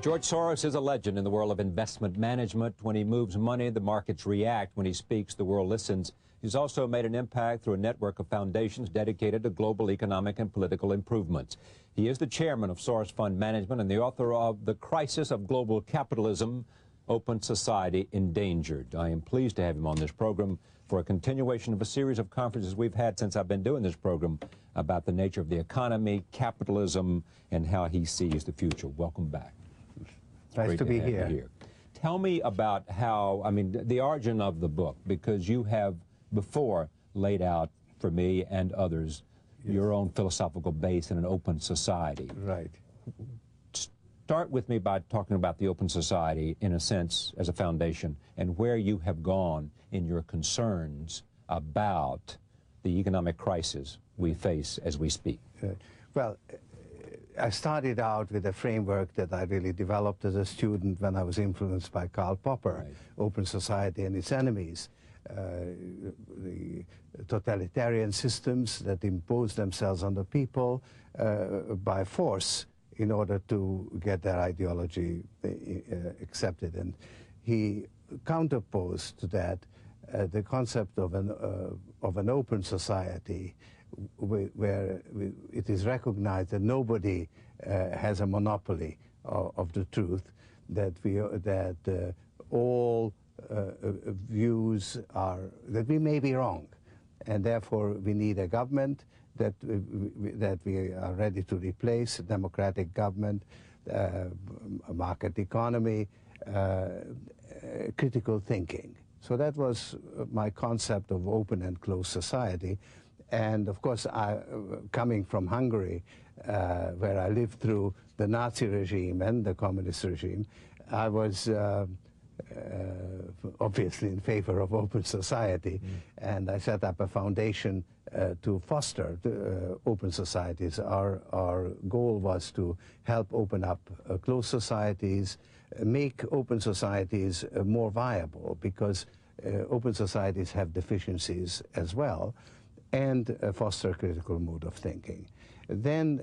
George Soros is a legend in the world of investment management. When he moves money, the markets react. When he speaks, the world listens. He's also made an impact through a network of foundations dedicated to global economic and political improvements. He is the chairman of Soros Fund Management and the author of The Crisis of Global Capitalism, Open Society Endangered. I am pleased to have him on this program for a continuation of a series of conferences we've had since I've been doing this program about the nature of the economy, capitalism, and how he sees the future. Welcome back. Nice to, to be here. here. Tell me about how, I mean, the origin of the book, because you have before laid out for me and others yes. your own philosophical base in an open society. Right. Start with me by talking about the open society, in a sense, as a foundation, and where you have gone in your concerns about the economic crisis we face as we speak. Uh, well, I started out with a framework that I really developed as a student when I was influenced by Karl Popper, right. Open Society and Its Enemies. Uh, the totalitarian systems that impose themselves on the people uh, by force in order to get their ideology uh, accepted. And he counterposed to that uh, the concept of an, uh, of an open society where it is recognized that nobody uh, has a monopoly of, of, the truth, that we uh, that uh, all views are that we may be wrong, and therefore we need a government that that we are ready to replace, a democratic government, a market economy, critical thinking. So that was my concept of open and closed society. And of course, I, coming from Hungary, uh, where I lived through the Nazi regime and the communist regime, I was uh, uh, obviously in favor of open society. Mm. And I set up a foundation uh, to foster the, uh, open societies. Our, our goal was to help open up uh, closed societies, make open societies more viable because open societies have deficiencies as well and uh, foster critical mode of thinking. Then,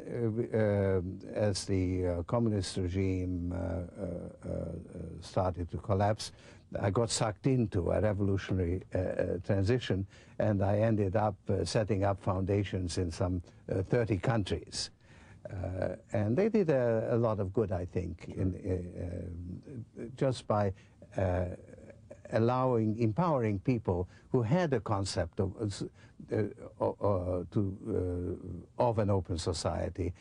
uh, uh, as the communist regime started to collapse, I got sucked into a revolutionary transition, and I ended up setting up foundations in some 30 countries. Uh, and they did a, a, lot of good, I think, in, uh, just by uh, allowing, empowering people who had a concept of, uh, uh, to, uh, of an open society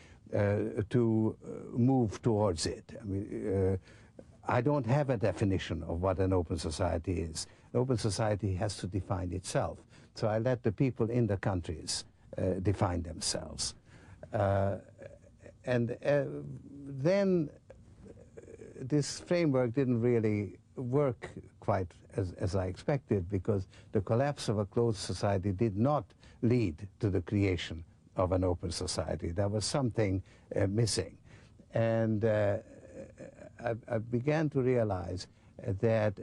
to move towards it. I mean, I don't have a definition of what an open society is. An open society has to define itself. So I let the people in the countries uh, define themselves. Uh, and uh, then this framework didn't really work quite as, as I expected because the collapse of a closed society did not lead to the creation of an open society. There was something uh, missing. And uh, I, I, began to realize that,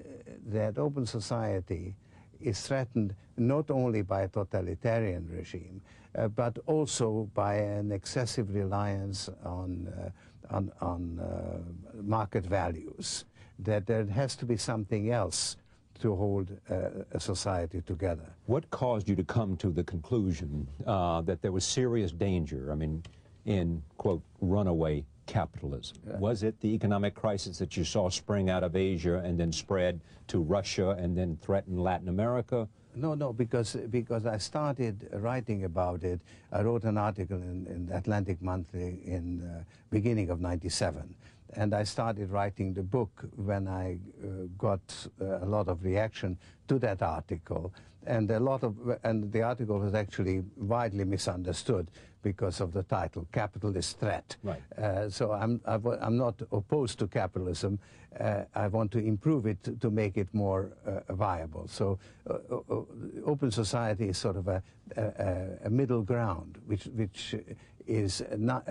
that open society is threatened not only by a totalitarian regime, uh, but also by an excessive reliance on, uh, on, on uh, market values that there has to be something else to hold uh, a society together. What caused you to come to the conclusion uh, that there was serious danger, I mean, in, quote, runaway capitalism? Was it the economic crisis that you saw spring out of Asia and then spread to Russia and then threaten Latin America? No, no, because because I started writing about it. I wrote an article in, in Atlantic Monthly in uh, beginning of '97, and I started writing the book when I uh, got uh, a lot of reaction to that article, and a lot of and the article was actually widely misunderstood because of the title, "Capitalist Threat." Right. Uh, so I'm I'm not opposed to capitalism. Uh, I want to improve it to, make it more uh, viable. So uh, open society is sort of a, a, a middle ground, which which is not,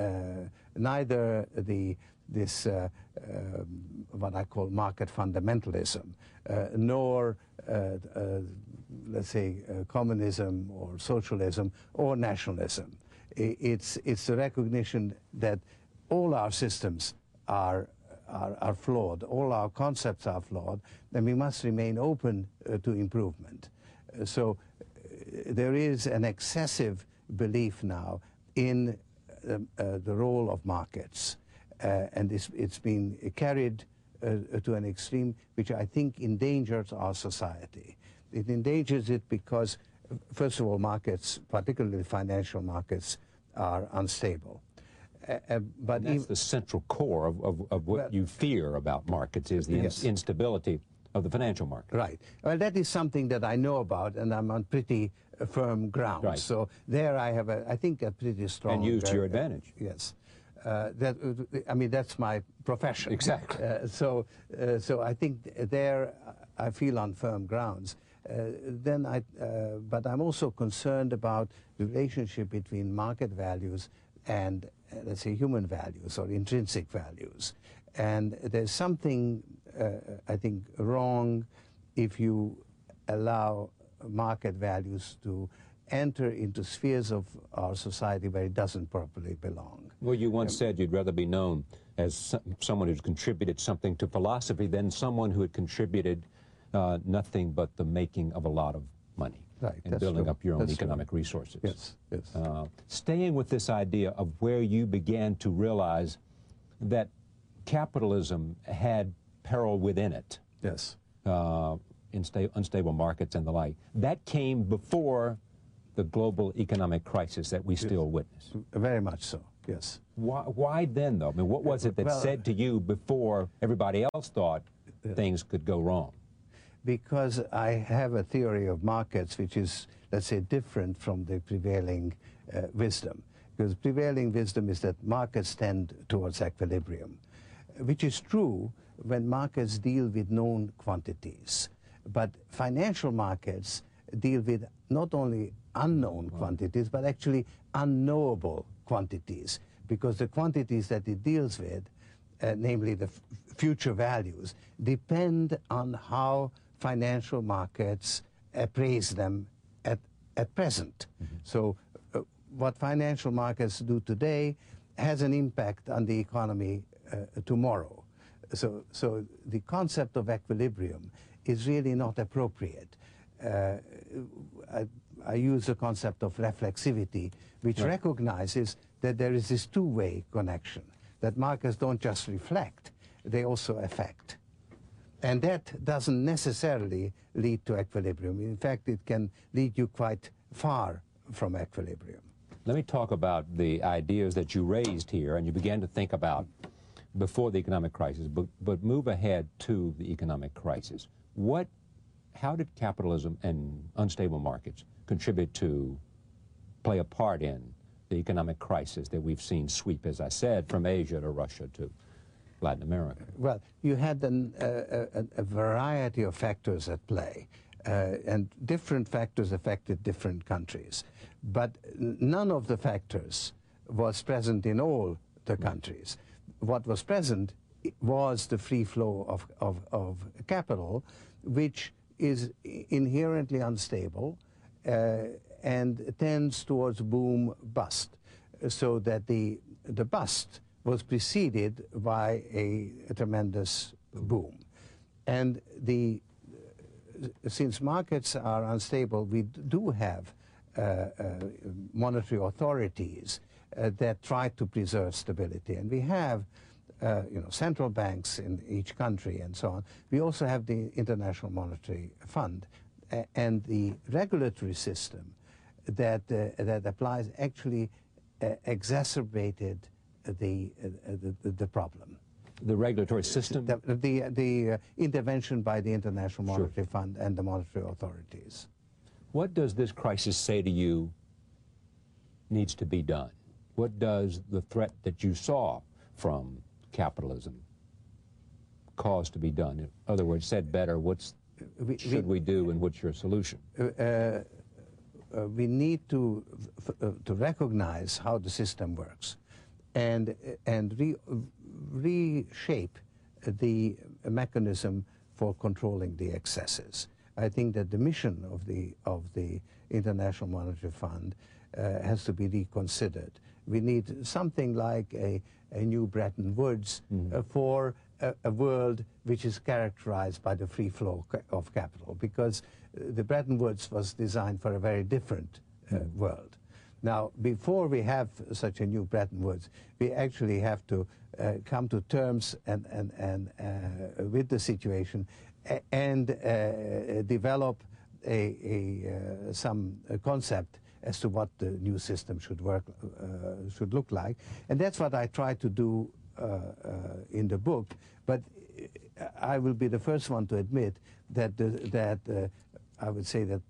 neither the this uh, uh, what I call market fundamentalism, uh, nor let's say communism or socialism or nationalism. It's it's the recognition that all our systems are are, are flawed. All our concepts are flawed. Then we must remain open uh, to improvement. Uh, so there is an excessive belief now in um, uh, the role of markets. Uh, and it's, it's been carried uh, to an extreme which I think endangers our society. It endangers it because, first of all, markets, particularly financial markets, are unstable. Uh, but that's the central core of, of, of what well, you fear about markets is the yes. instability of the financial market. Right. Well, that is something that I know about, and I'm on pretty uh, firm ground. Right. So there I have, a, I think, a pretty strong... And used to your advantage. yes. Uh, that I mean, that's my profession. Exactly. Uh, so, uh, so I think there I feel on firm grounds. Uh, then I, uh, but I'm also concerned about the relationship between market values and, let's say, human values or intrinsic values. And there's something uh, I think, wrong if you allow market values to enter into spheres of our society where it doesn't properly belong. Well, you once um, said you'd rather be known as some, someone who's contributed something to philosophy than someone who had contributed uh, nothing but the making of a lot of money. Right, and building true. up your own that's economic true. resources. Yes, yes. Uh, staying with this idea of where you began to realize that capitalism had peril within it. Yes. Uh, unstable markets and the like. That came before the global economic crisis that we yes. still witness. Very much so, yes. Why, why, then, though? I mean, what was it that well, said to you before everybody else thought things could go wrong? Because I have a theory of markets which is, let's say, different from the prevailing uh, wisdom. Because prevailing wisdom is that markets tend towards equilibrium, which is true when markets deal with known quantities. But financial markets deal with not only unknown quantities, but actually unknowable quantities, because the quantities that it deals with, uh, namely the future values, depend on how financial markets appraise them at, at present. Mm -hmm. So uh, what financial markets do today has an impact on the economy uh, tomorrow so, so the concept of equilibrium is really not appropriate. Uh, I, I, use the concept of reflexivity, which right. recognizes that there is this two-way connection, that markers don't just reflect, they also affect. And that doesn't necessarily lead to equilibrium. In fact, it can lead you quite far from equilibrium. Let me talk about the ideas that you raised here, and you began to think about before the economic crisis, but, but move ahead to the economic crisis. What, how did capitalism and unstable markets contribute to play a part in the economic crisis that we've seen sweep, as I said, from Asia to Russia to Latin America? Well, you had an, uh, a, a, variety of factors at play, uh, and different factors affected different countries. But none of the factors was present in all the countries what was present was the free flow of, of, of capital, which is inherently unstable uh, and tends towards boom bust, so that the, the bust was preceded by a, a tremendous boom. And the, since markets are unstable, we do have uh, uh, monetary authorities uh, that try to preserve stability. And we have uh, you know, central banks in each country and so on. We also have the International Monetary Fund uh, and the regulatory system that, uh, that applies actually uh, exacerbated the, the, the, problem. The regulatory system? The, the, the intervention by the International Monetary sure. Fund and the monetary authorities. What does this crisis say to you needs to be done? What does the threat that you saw from capitalism cause to be done? In other words, said better, what's we, should we, do and what's your solution? Uh, uh, we need to, uh, to recognize how the system works and, and re, reshape the mechanism for controlling the excesses. I think that the mission of the, of the International Monetary Fund uh, has to be reconsidered. We need something like a, a new Bretton Woods mm uh, for a, a, world which is characterized by the free flow of capital because uh, the Bretton Woods was designed for a very different uh, mm. world. Now, before we have such a new Bretton Woods, we actually have to uh, come to terms and, and, and uh, with the situation and uh, develop a, a uh, some concept as to what the new system should work should look like, and that's what I try to do in the book. But I will be the first one to admit that the, that I would say that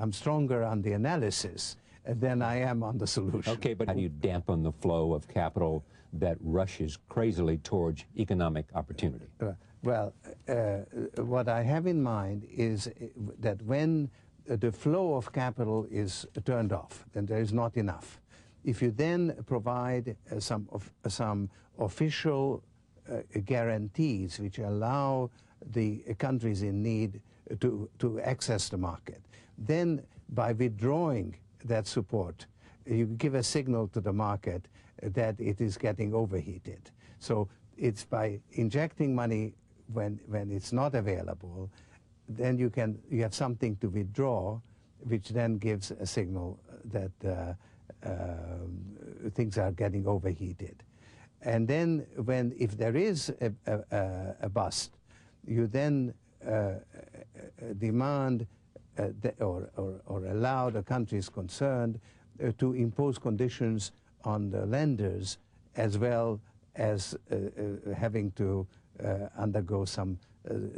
I'm stronger on the analysis than I am on the solution. Okay, but how do you dampen the flow of capital that rushes crazily towards economic opportunity? Uh, well, uh, what I have in mind is uh, that when the flow of capital is turned off, then there is not enough. If you then provide uh, some, of, uh, some official uh, guarantees which allow the countries in need to, to access the market, then by withdrawing that support, you give a signal to the market that it is getting overheated. So it's by injecting money when, when it's not available, then you can you have something to withdraw, which then gives a signal that uh, uh, things are getting overheated. And then when if there is a, a, a bust, you then uh, demand uh, or, or, or, allow the countries concerned uh, to impose conditions on the lenders as well as uh, having to undergo some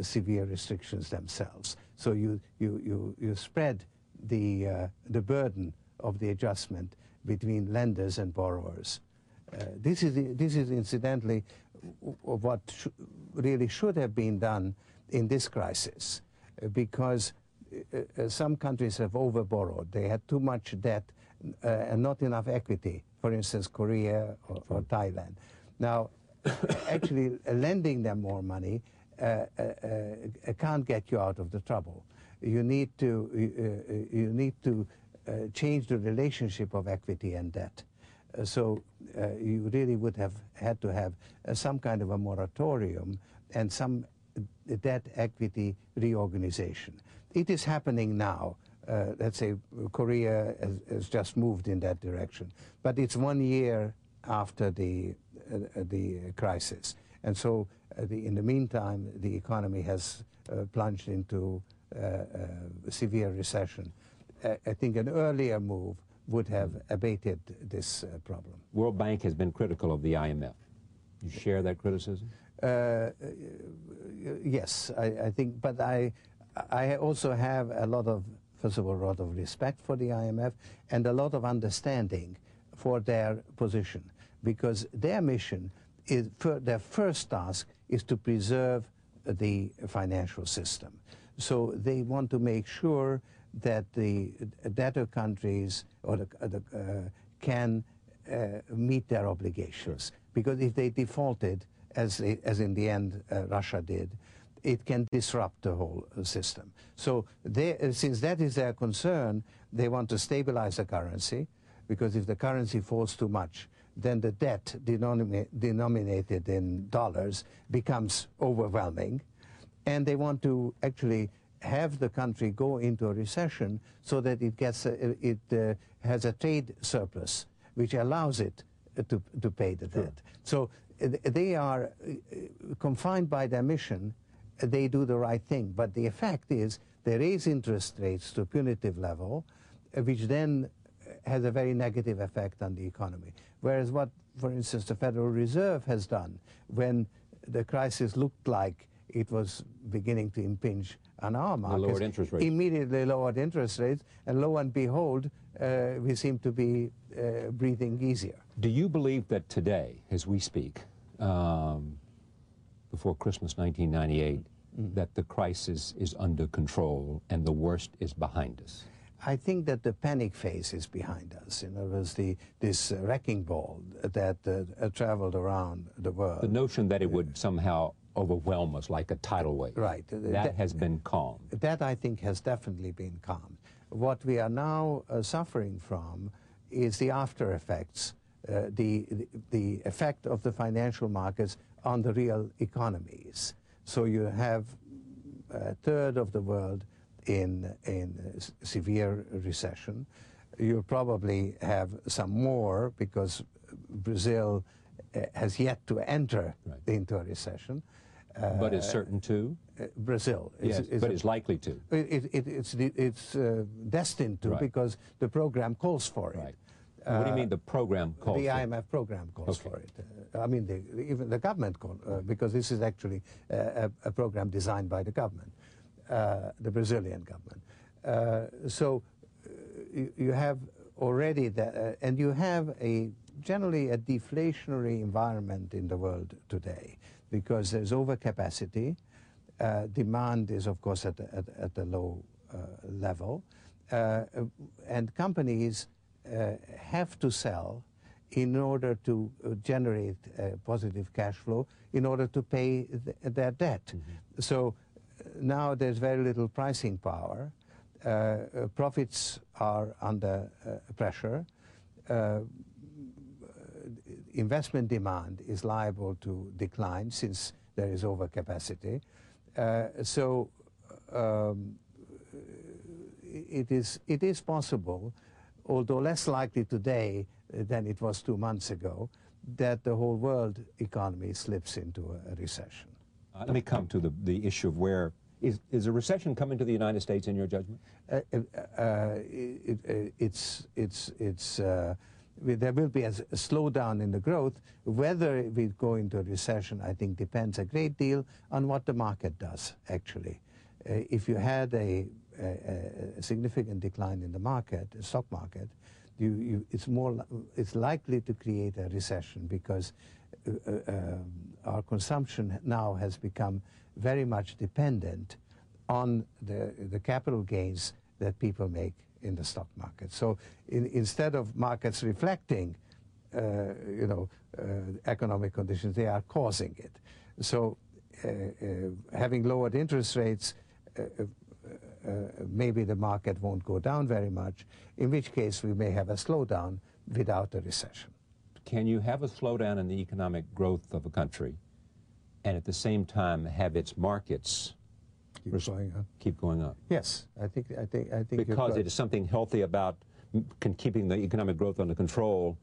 severe restrictions themselves. So you, you, you, you spread the, the burden of the adjustment between lenders and borrowers. Uh, this, is, this is incidentally what sh really should have been done in this crisis, uh, because uh, uh, some countries have overborrowed. They had too much debt uh, and not enough equity, for instance, Korea or, or Thailand. Now, actually lending them more money uh, uh, Uh, uh, uh, can't get you out of the trouble. You need to, you need to change the relationship of equity and debt. so you really would have had to have some kind of a moratorium and some debt equity reorganization. It is happening now. Uh, let's say Korea has, has, just moved in that direction, but it's one year after the uh, the crisis, and so uh, the, in the meantime, the economy has uh, plunged into uh, uh, severe recession. I think an earlier move would have abated this problem. World Bank has been critical of the IMF. You share that criticism? yes, I, I think, but I I also have a lot of, first of all, a lot of respect for the IMF and a lot of understanding for their position because their mission is, their first task is to preserve the financial system. So they want to make sure that the debtor countries or the, uh, can uh, meet their obligations. Sure. Because if they defaulted, as, they, as in the end uh, Russia did, it can disrupt the whole uh, system. So they, uh, since that is their concern, they want to stabilize the currency, because if the currency falls too much, then the debt denominated in dollars becomes overwhelming. And they want to actually have the country go into a recession so that it gets a, it uh, has a trade surplus, which allows it to, to pay the sure. debt. So uh, they are uh, confined by their mission they do the right thing. But the effect is they raise interest rates to a punitive level, uh, which then has a very negative effect on the economy. Whereas what, for instance, the Federal Reserve has done when the crisis looked like it was beginning to impinge on our markets, lowered interest rates. immediately lowered interest rates, and lo and behold, uh, we seem to be uh, breathing easier. Do you believe that today, as we speak, um, before Christmas 1998 mm. that the crisis is under control and the worst is behind us? I think that the panic phase is behind us. In other words, the, this uh, wrecking ball that uh, uh, traveled around the world. The notion that it would somehow overwhelm us like a tidal wave. Right. That, that has been calmed. That, I think, has definitely been calmed. What we are now uh, suffering from is the after effects, uh, the, the effect of the financial markets on the real economies. So you have a third of the world in, in severe recession. You'll probably have some more because Brazil uh, has yet to enter right. into a recession. Uh, but is certain to? Uh, Brazil. Is, yes, is but is likely to. It, it, it's it's uh, destined to right. because the program calls for it. Right. what do you mean the program calls The IMF program calls okay. for it. Uh, I mean, the, even the government, call, uh, because this is actually a, a, program designed by the government, the Brazilian government. so you, you, have already that, and you have a generally a deflationary environment in the world today because there's overcapacity. Uh, demand is, of course, at, at, at a low uh, level. Uh, and companies uh, have to sell in order to uh, generate positive cash flow in order to pay th their debt. Mm -hmm. So now there's very little pricing power. profits are under pressure investment demand is liable to decline since there is overcapacity. Uh, so um, it is it is possible, although less likely today than it was two months ago, that the whole world economy slips into a, a recession. Uh, let me come to the, the issue of where is, is a recession coming to the United States in your judgment? Uh, uh, uh it, it, it's it's it's uh, there will be a, a, slowdown in the growth. Whether we go into a recession, I think, depends a great deal on what the market does, actually. Uh, if you had a, a, a, significant decline in the market, the stock market, you, you, it's, more, it's likely to create a recession because uh, uh, um, our consumption now has become very much dependent on the, the capital gains that people make in the stock market. So in, instead of markets reflecting, uh, you know, uh, economic conditions, they are causing it. So uh, uh having lowered interest rates, uh, uh, maybe the market won't go down very much, in which case we may have a slowdown without a recession. Can you have a slowdown in the economic growth of a country and at the same time have its markets keep going up. Keep going up. Yes, I think I think I think because it is something healthy about keeping the economic growth under control,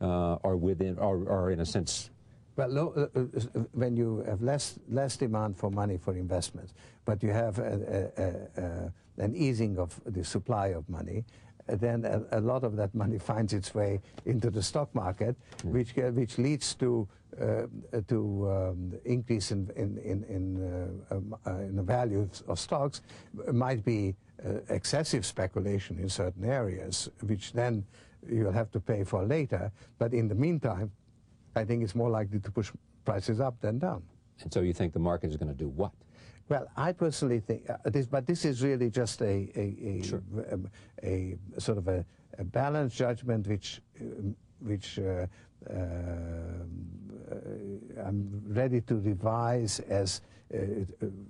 uh, or within, or, or in a sense. Well, lo, uh, uh, when you have less less demand for money for investments, but you have a, a, a, an easing of the supply of money, then a, a, lot of that money finds its way into the stock market, mm. which uh, which leads to uh, to um, increase in in in in, uh, um, uh in, the value of stocks It might be uh, excessive speculation in certain areas, which then you'll have to pay for later. But in the meantime, I think it's more likely to push prices up than down. And so you think the market is going to do what? Well, I personally think uh, this, but this is really just a a, a, sure. a, a sort of a, a balanced judgment, which um, which uh, uh, I'm ready to revise as uh,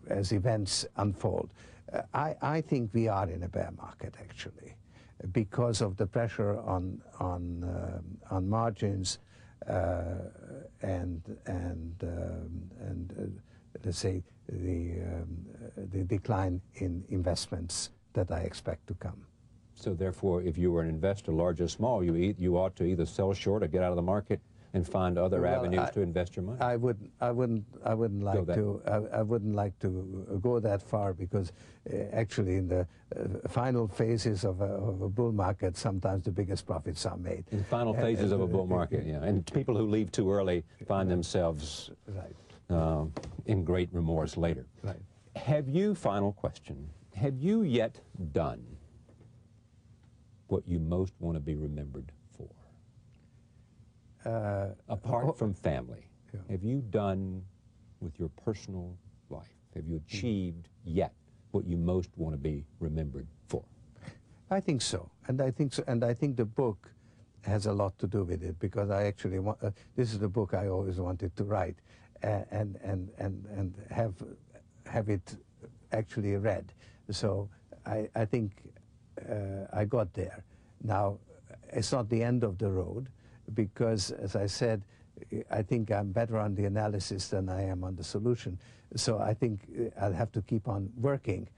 as events unfold. Uh, I I think we are in a bear market actually, because of the pressure on on um, on margins uh, and and um, and let's say, the, um, the decline in investments that I expect to come. So therefore, if you were an investor, large or small, you, you ought to either sell short or get out of the market and find other well, avenues I, to invest your money. I wouldn't. I wouldn't. I wouldn't like to. I, I, wouldn't like to go that far because uh, actually, in the uh, final phases of a, of a, bull market, sometimes the biggest profits are made. In the final phases of a bull market, yeah. And people who leave too early find themselves right uh, in great remorse later. Right. Have you, final question, have you yet done what you most want to be remembered for? Uh, Apart oh, from family, yeah. have you done with your personal life, have you achieved yet what you most want to be remembered for? I think so, and I think so, and I think the book has a lot to do with it because I actually want. Uh, this is the book I always wanted to write, and, and, and, and have, have it actually read. So I, I think uh, I got there. Now, it's not the end of the road because, as I said, I think I'm better on the analysis than I am on the solution. So I think uh, I'll have to keep on working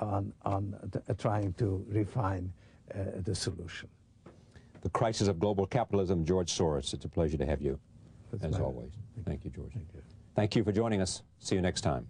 on, on uh, trying to refine uh, the solution. The crisis of global capitalism, George Soros. It's a pleasure to have you, That's as always. Thank you, George. Thank you. Thank you for joining us. See you next time.